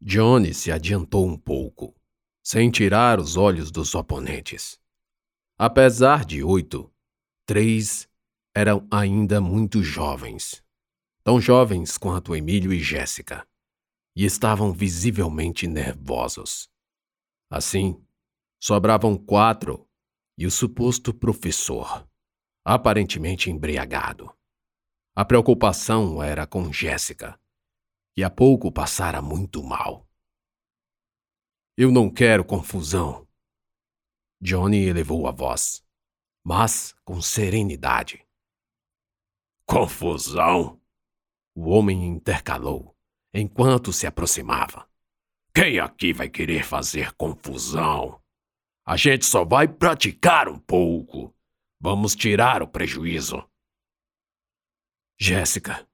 Johnny se adiantou um pouco, sem tirar os olhos dos oponentes. Apesar de oito, três eram ainda muito jovens, tão jovens quanto Emílio e Jéssica, e estavam visivelmente nervosos. Assim, sobravam quatro e o suposto professor, aparentemente embriagado. A preocupação era com Jéssica, que há pouco passara muito mal. Eu não quero confusão. Johnny elevou a voz, mas com serenidade. Confusão? O homem intercalou, enquanto se aproximava. Quem aqui vai querer fazer confusão? A gente só vai praticar um pouco. Vamos tirar o prejuízo. Jéssica.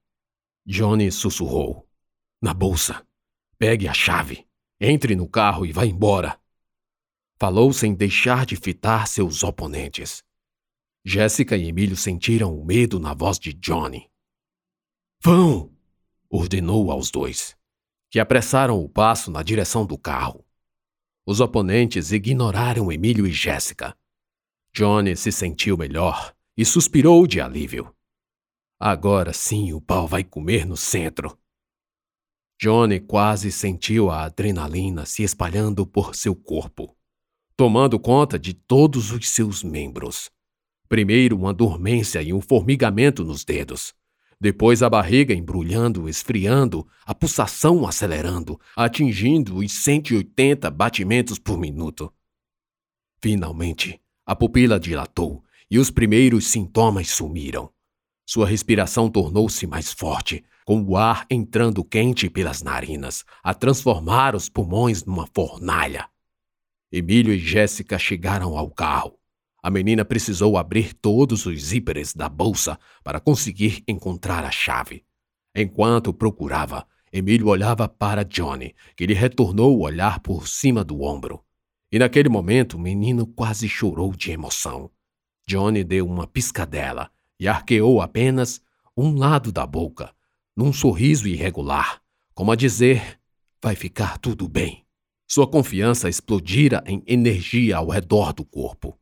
Johnny sussurrou. Na bolsa. Pegue a chave. Entre no carro e vá embora. Falou sem deixar de fitar seus oponentes. Jéssica e Emílio sentiram o medo na voz de Johnny. Vão! ordenou aos dois, que apressaram o passo na direção do carro. Os oponentes ignoraram Emílio e Jéssica. Johnny se sentiu melhor e suspirou de alívio. Agora sim o pau vai comer no centro. Johnny quase sentiu a adrenalina se espalhando por seu corpo, tomando conta de todos os seus membros. Primeiro uma dormência e um formigamento nos dedos. Depois a barriga embrulhando, esfriando, a pulsação acelerando, atingindo os 180 batimentos por minuto. Finalmente, a pupila dilatou e os primeiros sintomas sumiram. Sua respiração tornou-se mais forte, com o ar entrando quente pelas narinas, a transformar os pulmões numa fornalha. Emílio e Jéssica chegaram ao carro. A menina precisou abrir todos os zíperes da bolsa para conseguir encontrar a chave. Enquanto procurava, Emílio olhava para Johnny, que lhe retornou o olhar por cima do ombro. E naquele momento o menino quase chorou de emoção. Johnny deu uma piscadela e arqueou apenas um lado da boca, num sorriso irregular, como a dizer: vai ficar tudo bem. Sua confiança explodira em energia ao redor do corpo.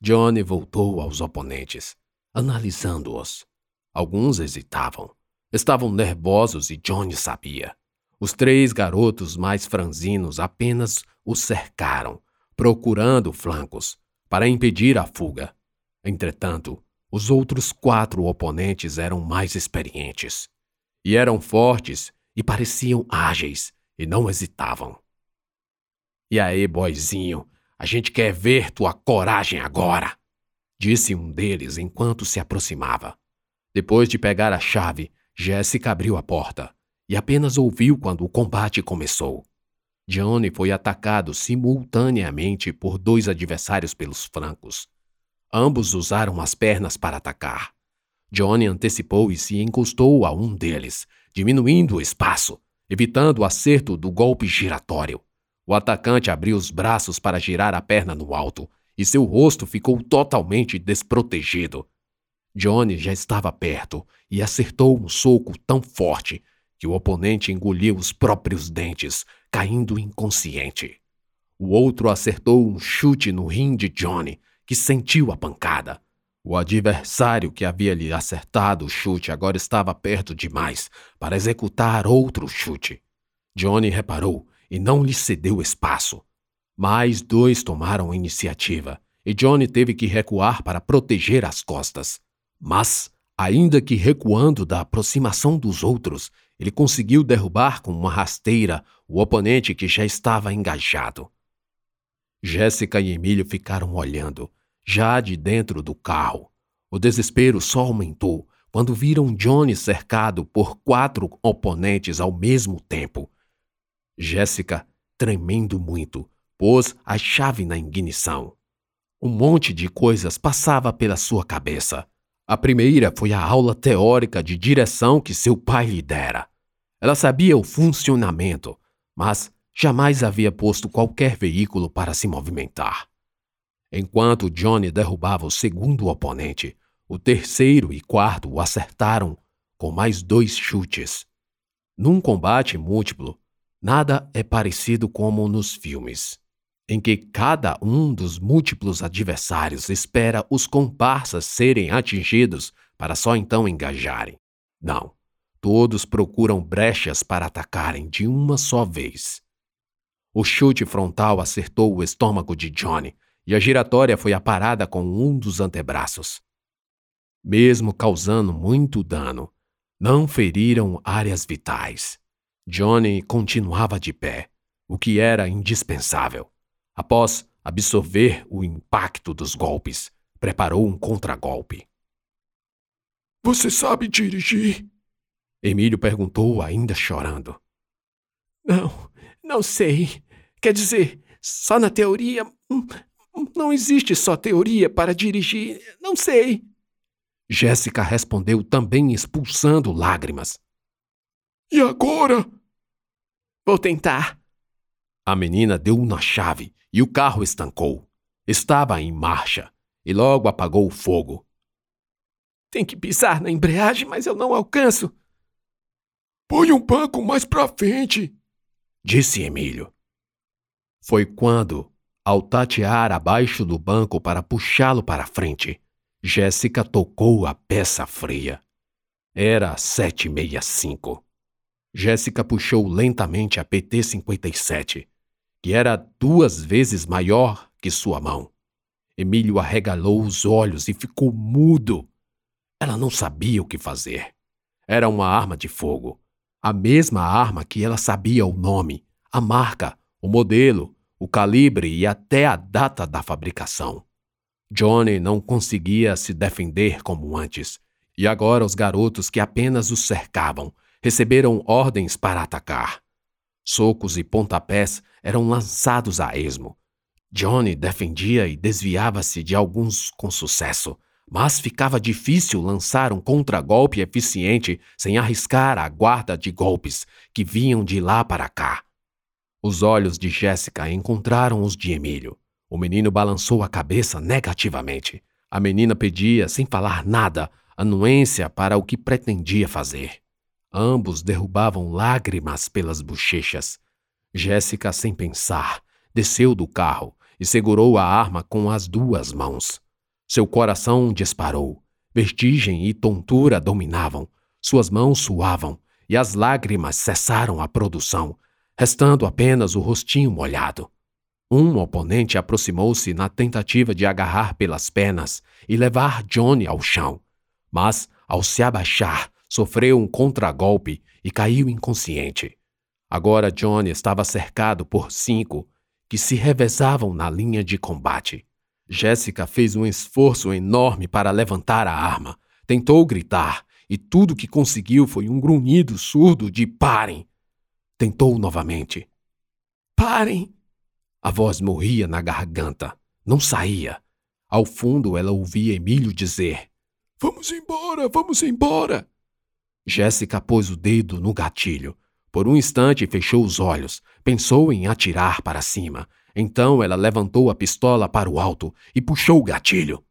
Johnny voltou aos oponentes, analisando-os. Alguns hesitavam. Estavam nervosos e Johnny sabia. Os três garotos mais franzinos apenas o cercaram, procurando flancos, para impedir a fuga. Entretanto, os outros quatro oponentes eram mais experientes. E eram fortes e pareciam ágeis e não hesitavam. E aí, boizinho, a gente quer ver tua coragem agora, disse um deles enquanto se aproximava. Depois de pegar a chave, Jéssica abriu a porta e apenas ouviu quando o combate começou. Johnny foi atacado simultaneamente por dois adversários pelos flancos. Ambos usaram as pernas para atacar. Johnny antecipou e se encostou a um deles, diminuindo o espaço, evitando o acerto do golpe giratório. O atacante abriu os braços para girar a perna no alto e seu rosto ficou totalmente desprotegido. Johnny já estava perto e acertou um soco tão forte que o oponente engoliu os próprios dentes, caindo inconsciente. O outro acertou um chute no rim de Johnny, que sentiu a pancada. O adversário que havia lhe acertado o chute agora estava perto demais para executar outro chute. Johnny reparou e não lhe cedeu espaço. Mais dois tomaram a iniciativa e Johnny teve que recuar para proteger as costas. Mas, ainda que recuando da aproximação dos outros, ele conseguiu derrubar com uma rasteira o oponente que já estava engajado. Jéssica e Emílio ficaram olhando já de dentro do carro. O desespero só aumentou quando viram Johnny cercado por quatro oponentes ao mesmo tempo. Jéssica, tremendo muito, pôs a chave na ignição. Um monte de coisas passava pela sua cabeça. A primeira foi a aula teórica de direção que seu pai lhe dera. Ela sabia o funcionamento, mas jamais havia posto qualquer veículo para se movimentar. Enquanto Johnny derrubava o segundo oponente, o terceiro e quarto o acertaram com mais dois chutes. Num combate múltiplo, Nada é parecido como nos filmes, em que cada um dos múltiplos adversários espera os comparsas serem atingidos para só então engajarem. Não. Todos procuram brechas para atacarem de uma só vez. O chute frontal acertou o estômago de Johnny e a giratória foi aparada com um dos antebraços. Mesmo causando muito dano, não feriram áreas vitais. Johnny continuava de pé, o que era indispensável. Após absorver o impacto dos golpes, preparou um contragolpe. Você sabe dirigir? Emílio perguntou, ainda chorando. Não, não sei. Quer dizer, só na teoria. Hum, não existe só teoria para dirigir. Não sei. Jéssica respondeu também expulsando lágrimas. E agora? Vou tentar. A menina deu na chave e o carro estancou. Estava em marcha e logo apagou o fogo. Tem que pisar na embreagem, mas eu não alcanço. Põe um banco mais pra frente, disse Emílio. Foi quando, ao tatear abaixo do banco para puxá-lo para frente, Jéssica tocou a peça fria. Era sete e meia cinco. Jéssica puxou lentamente a PT-57, que era duas vezes maior que sua mão. Emílio arregalou os olhos e ficou mudo. Ela não sabia o que fazer. Era uma arma de fogo. A mesma arma que ela sabia o nome, a marca, o modelo, o calibre e até a data da fabricação. Johnny não conseguia se defender como antes, e agora os garotos que apenas o cercavam receberam ordens para atacar. Socos e pontapés eram lançados a esmo. Johnny defendia e desviava-se de alguns com sucesso, mas ficava difícil lançar um contragolpe eficiente sem arriscar a guarda de golpes que vinham de lá para cá. Os olhos de Jéssica encontraram os de Emílio. O menino balançou a cabeça negativamente. A menina pedia, sem falar nada, anuência para o que pretendia fazer. Ambos derrubavam lágrimas pelas bochechas. Jéssica, sem pensar, desceu do carro e segurou a arma com as duas mãos. Seu coração disparou. Vertigem e tontura dominavam. Suas mãos suavam e as lágrimas cessaram a produção, restando apenas o rostinho molhado. Um oponente aproximou-se na tentativa de agarrar pelas pernas e levar Johnny ao chão, mas, ao se abaixar, sofreu um contragolpe e caiu inconsciente. Agora Johnny estava cercado por cinco que se revezavam na linha de combate. Jéssica fez um esforço enorme para levantar a arma. Tentou gritar e tudo que conseguiu foi um grunhido surdo de parem. Tentou novamente. Parem! A voz morria na garganta. Não saía. Ao fundo, ela ouvia Emílio dizer: Vamos embora, vamos embora. Jéssica pôs o dedo no gatilho. Por um instante fechou os olhos, pensou em atirar para cima. Então ela levantou a pistola para o alto e puxou o gatilho.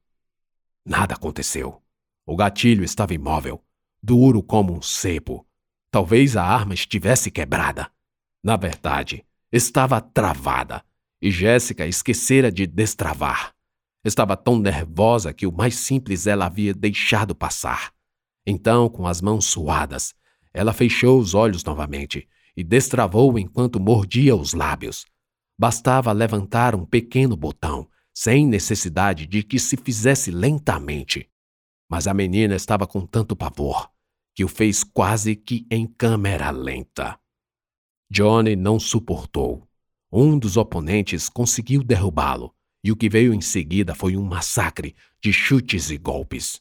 Nada aconteceu. O gatilho estava imóvel, duro como um cepo. Talvez a arma estivesse quebrada. Na verdade, estava travada e Jéssica esquecera de destravar. Estava tão nervosa que o mais simples ela havia deixado passar. Então, com as mãos suadas, ela fechou os olhos novamente e destravou enquanto mordia os lábios. Bastava levantar um pequeno botão, sem necessidade de que se fizesse lentamente. Mas a menina estava com tanto pavor que o fez quase que em câmera lenta. Johnny não suportou. Um dos oponentes conseguiu derrubá-lo, e o que veio em seguida foi um massacre de chutes e golpes.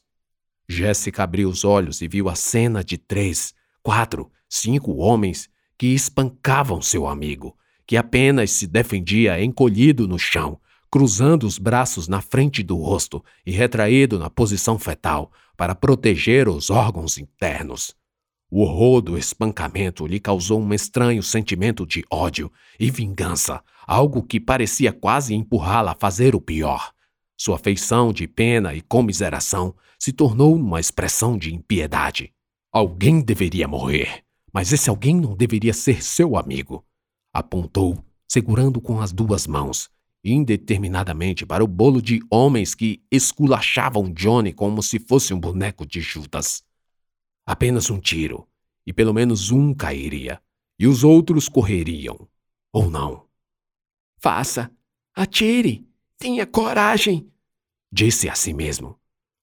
Jéssica abriu os olhos e viu a cena de três, quatro, cinco homens que espancavam seu amigo, que apenas se defendia encolhido no chão, cruzando os braços na frente do rosto e retraído na posição fetal para proteger os órgãos internos. O horror do espancamento lhe causou um estranho sentimento de ódio e vingança, algo que parecia quase empurrá-la a fazer o pior. Sua feição de pena e comiseração se tornou uma expressão de impiedade. Alguém deveria morrer, mas esse alguém não deveria ser seu amigo. Apontou, segurando com as duas mãos, indeterminadamente para o bolo de homens que esculachavam Johnny como se fosse um boneco de Judas. Apenas um tiro, e pelo menos um cairia, e os outros correriam. Ou não. Faça, atire, tenha coragem, disse a si mesmo.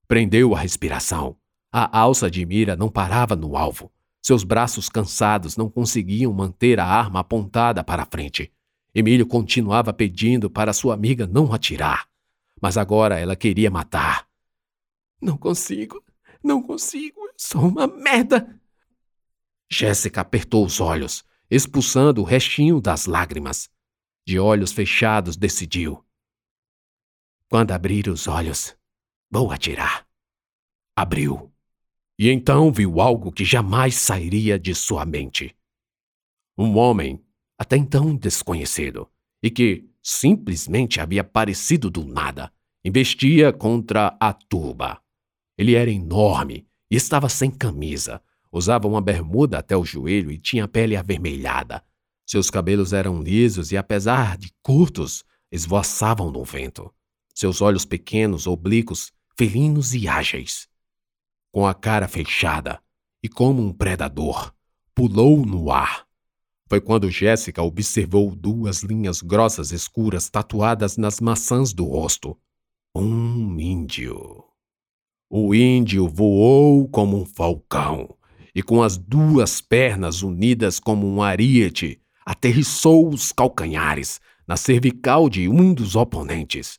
Prendeu a respiração. A alça de mira não parava no alvo. Seus braços cansados não conseguiam manter a arma apontada para a frente. Emílio continuava pedindo para sua amiga não atirar, mas agora ela queria matar. Não consigo, não consigo, eu sou uma merda. Jéssica apertou os olhos, expulsando o restinho das lágrimas. De olhos fechados, decidiu: Quando abrir os olhos, vou atirar. Abriu. E então viu algo que jamais sairia de sua mente. Um homem, até então desconhecido, e que simplesmente havia aparecido do nada, investia contra a turba. Ele era enorme e estava sem camisa, usava uma bermuda até o joelho e tinha a pele avermelhada. Seus cabelos eram lisos e, apesar de curtos, esvoaçavam no vento. Seus olhos pequenos, oblíquos, felinos e ágeis com a cara fechada e como um predador, pulou no ar. Foi quando Jéssica observou duas linhas grossas escuras tatuadas nas maçãs do rosto. Um índio. O índio voou como um falcão e, com as duas pernas unidas como um ariete, aterrissou os calcanhares na cervical de um dos oponentes.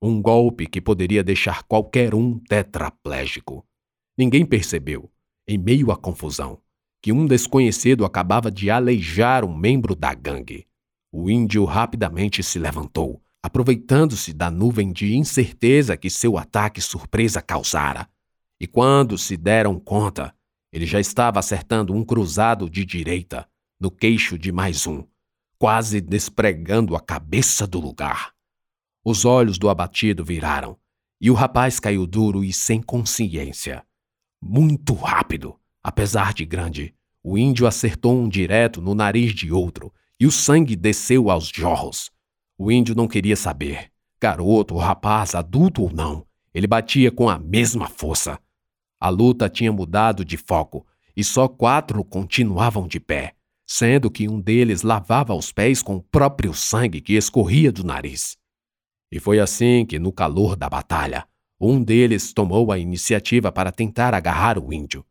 Um golpe que poderia deixar qualquer um tetraplégico. Ninguém percebeu, em meio à confusão, que um desconhecido acabava de aleijar um membro da gangue. O índio rapidamente se levantou, aproveitando-se da nuvem de incerteza que seu ataque surpresa causara. E quando se deram conta, ele já estava acertando um cruzado de direita, no queixo de mais um, quase despregando a cabeça do lugar. Os olhos do abatido viraram, e o rapaz caiu duro e sem consciência. Muito rápido, apesar de grande, o índio acertou um direto no nariz de outro e o sangue desceu aos jorros. O índio não queria saber, garoto, rapaz, adulto ou não, ele batia com a mesma força. A luta tinha mudado de foco e só quatro continuavam de pé, sendo que um deles lavava os pés com o próprio sangue que escorria do nariz. E foi assim que, no calor da batalha, um deles tomou a iniciativa para tentar agarrar o índio.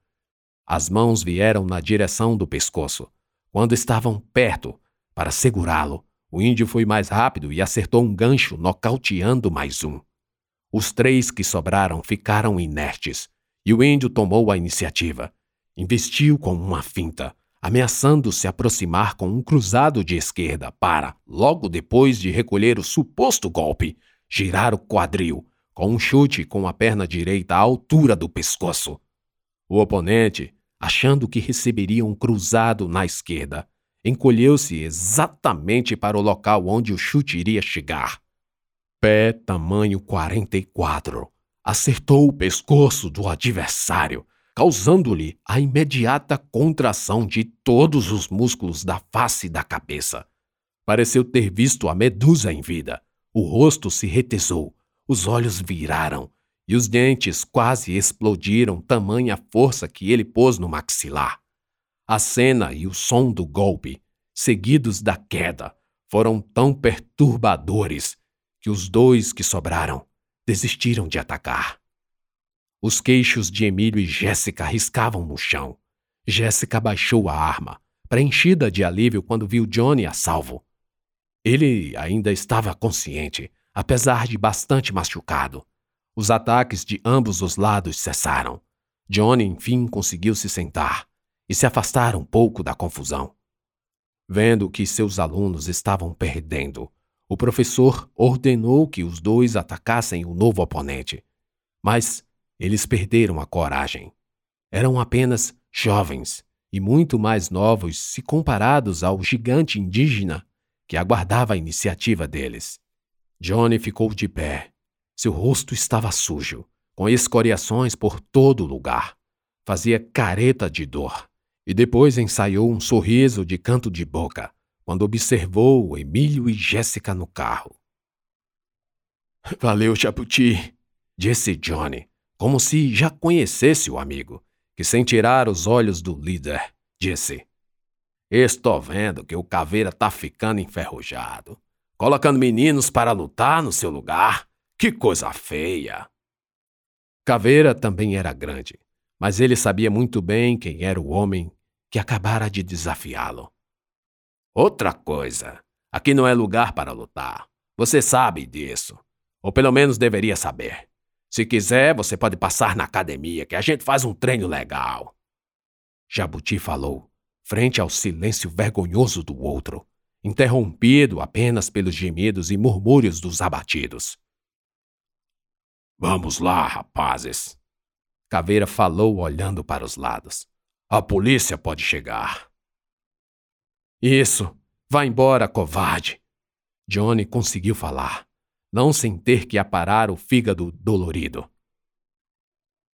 As mãos vieram na direção do pescoço. Quando estavam perto, para segurá-lo, o índio foi mais rápido e acertou um gancho, nocauteando mais um. Os três que sobraram ficaram inertes, e o índio tomou a iniciativa. Investiu com uma finta, ameaçando se aproximar com um cruzado de esquerda para, logo depois de recolher o suposto golpe, girar o quadril com um chute com a perna direita à altura do pescoço. O oponente, achando que receberia um cruzado na esquerda, encolheu-se exatamente para o local onde o chute iria chegar. Pé tamanho 44. Acertou o pescoço do adversário, causando-lhe a imediata contração de todos os músculos da face e da cabeça. Pareceu ter visto a medusa em vida. O rosto se retesou, os olhos viraram e os dentes quase explodiram, tamanha força que ele pôs no maxilar. A cena e o som do golpe, seguidos da queda, foram tão perturbadores que os dois que sobraram desistiram de atacar. Os queixos de Emílio e Jéssica riscavam no chão. Jéssica baixou a arma, preenchida de alívio quando viu Johnny a salvo. Ele ainda estava consciente, apesar de bastante machucado. Os ataques de ambos os lados cessaram. Johnny, enfim, conseguiu se sentar e se afastar um pouco da confusão. Vendo que seus alunos estavam perdendo, o professor ordenou que os dois atacassem o novo oponente. Mas eles perderam a coragem. Eram apenas jovens e muito mais novos se comparados ao gigante indígena que aguardava a iniciativa deles. Johnny ficou de pé. Seu rosto estava sujo, com escoriações por todo lugar. Fazia careta de dor. E depois ensaiou um sorriso de canto de boca, quando observou Emílio e Jéssica no carro. Valeu, Jabuti, disse Johnny, como se já conhecesse o amigo, que sem tirar os olhos do líder, disse: Estou vendo que o caveira tá ficando enferrujado, colocando meninos para lutar no seu lugar. Que coisa feia! Caveira também era grande, mas ele sabia muito bem quem era o homem que acabara de desafiá-lo. Outra coisa, aqui não é lugar para lutar. Você sabe disso. Ou pelo menos deveria saber. Se quiser, você pode passar na academia, que a gente faz um treino legal. Jabuti falou, frente ao silêncio vergonhoso do outro, interrompido apenas pelos gemidos e murmúrios dos abatidos. Vamos lá, rapazes. Caveira falou olhando para os lados. A polícia pode chegar. Isso. Vá embora, covarde. Johnny conseguiu falar, não sem ter que aparar o fígado dolorido.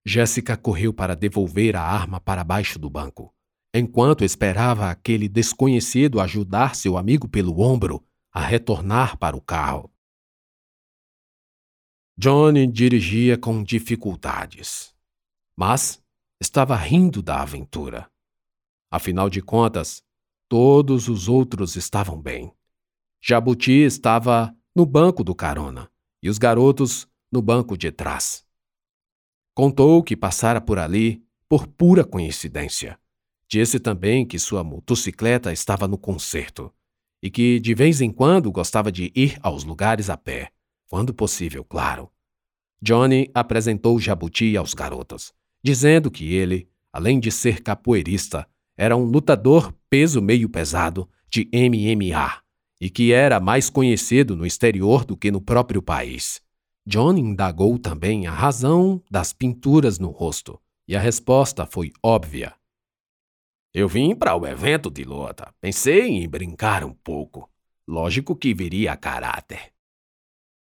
Jéssica correu para devolver a arma para baixo do banco. Enquanto esperava aquele desconhecido ajudar seu amigo pelo ombro a retornar para o carro. Johnny dirigia com dificuldades, mas estava rindo da aventura. Afinal de contas, todos os outros estavam bem. Jabuti estava no banco do carona e os garotos no banco de trás. Contou que passara por ali por pura coincidência. Disse também que sua motocicleta estava no conserto e que de vez em quando gostava de ir aos lugares a pé quando possível, claro. Johnny apresentou Jabuti aos garotos, dizendo que ele, além de ser capoeirista, era um lutador peso meio pesado de MMA e que era mais conhecido no exterior do que no próprio país. Johnny indagou também a razão das pinturas no rosto, e a resposta foi óbvia. Eu vim para o evento de luta. Pensei em brincar um pouco. Lógico que viria a caráter.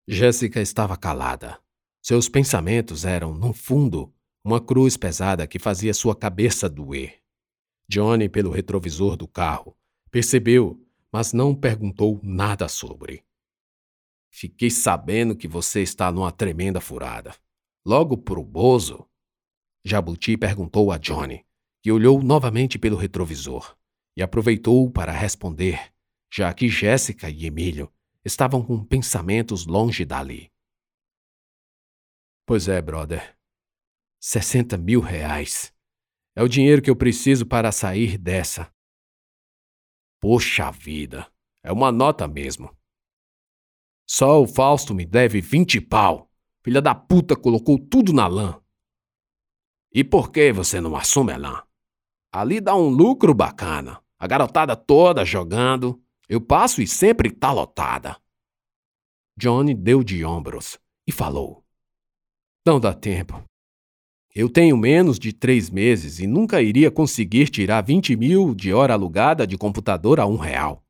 Jéssica estava calada. Seus pensamentos eram, no fundo, uma cruz pesada que fazia sua cabeça doer. Johnny, pelo retrovisor do carro, percebeu, mas não perguntou nada sobre. Fiquei sabendo que você está numa tremenda furada. Logo pro Bozo? Jabuti perguntou a Johnny, que olhou novamente pelo retrovisor e aproveitou para responder, já que Jéssica e Emílio estavam com pensamentos longe dali. Pois é, brother. 60 mil reais. É o dinheiro que eu preciso para sair dessa. Poxa vida, é uma nota mesmo. Só o Fausto me deve 20 pau. Filha da puta colocou tudo na lã. E por que você não assume a lã? Ali dá um lucro bacana. A garotada toda jogando. Eu passo e sempre tá lotada. Johnny deu de ombros e falou: Não dá tempo. Eu tenho menos de três meses e nunca iria conseguir tirar 20 mil de hora alugada de computador a um real.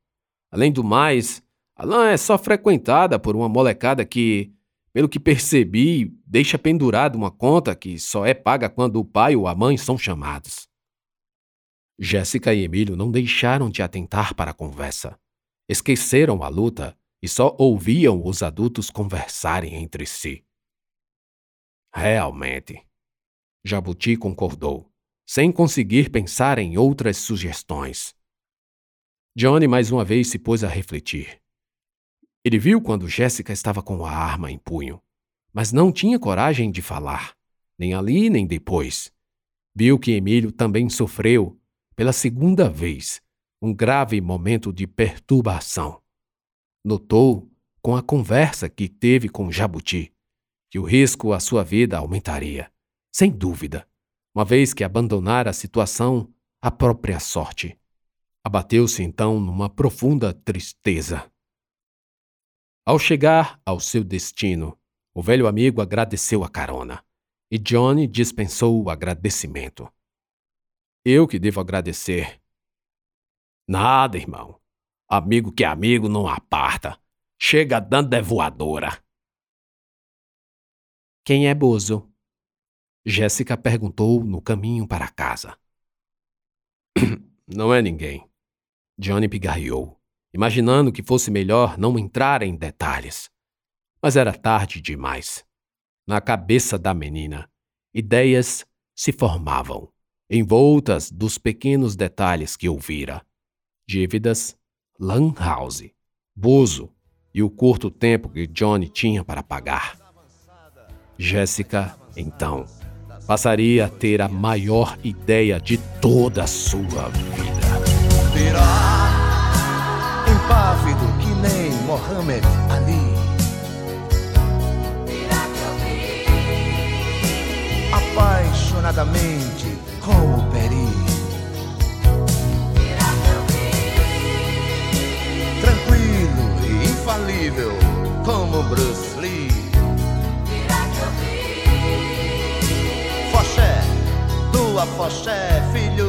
Além do mais, a LAN é só frequentada por uma molecada que, pelo que percebi, deixa pendurada uma conta que só é paga quando o pai ou a mãe são chamados. Jéssica e Emílio não deixaram de atentar para a conversa. Esqueceram a luta e só ouviam os adultos conversarem entre si. Realmente. Jabuti concordou, sem conseguir pensar em outras sugestões. Johnny mais uma vez se pôs a refletir. Ele viu quando Jéssica estava com a arma em punho, mas não tinha coragem de falar, nem ali nem depois. Viu que Emílio também sofreu, pela segunda vez, um grave momento de perturbação. Notou, com a conversa que teve com Jabuti, que o risco à sua vida aumentaria, sem dúvida, uma vez que abandonara a situação à própria sorte. Abateu-se então numa profunda tristeza. Ao chegar ao seu destino, o velho amigo agradeceu a carona e Johnny dispensou o agradecimento. Eu que devo agradecer, Nada, irmão. Amigo que é amigo não aparta. Chega dando de voadora. Quem é Bozo? Jéssica perguntou no caminho para casa. Não é ninguém. Johnny pigarreou. imaginando que fosse melhor não entrar em detalhes. Mas era tarde demais. Na cabeça da menina, ideias se formavam, envoltas dos pequenos detalhes que ouvira: dívidas, lan house, Bozo e o curto tempo que Johnny tinha para pagar. Jéssica, então, passaria a ter a maior ideia de toda a sua vida. Virá impávido que nem Mohammed Ali. Apaixonadamente como Peri. Tranquilo e infalível como Bruce Lee. Foché, tua Foché, filhos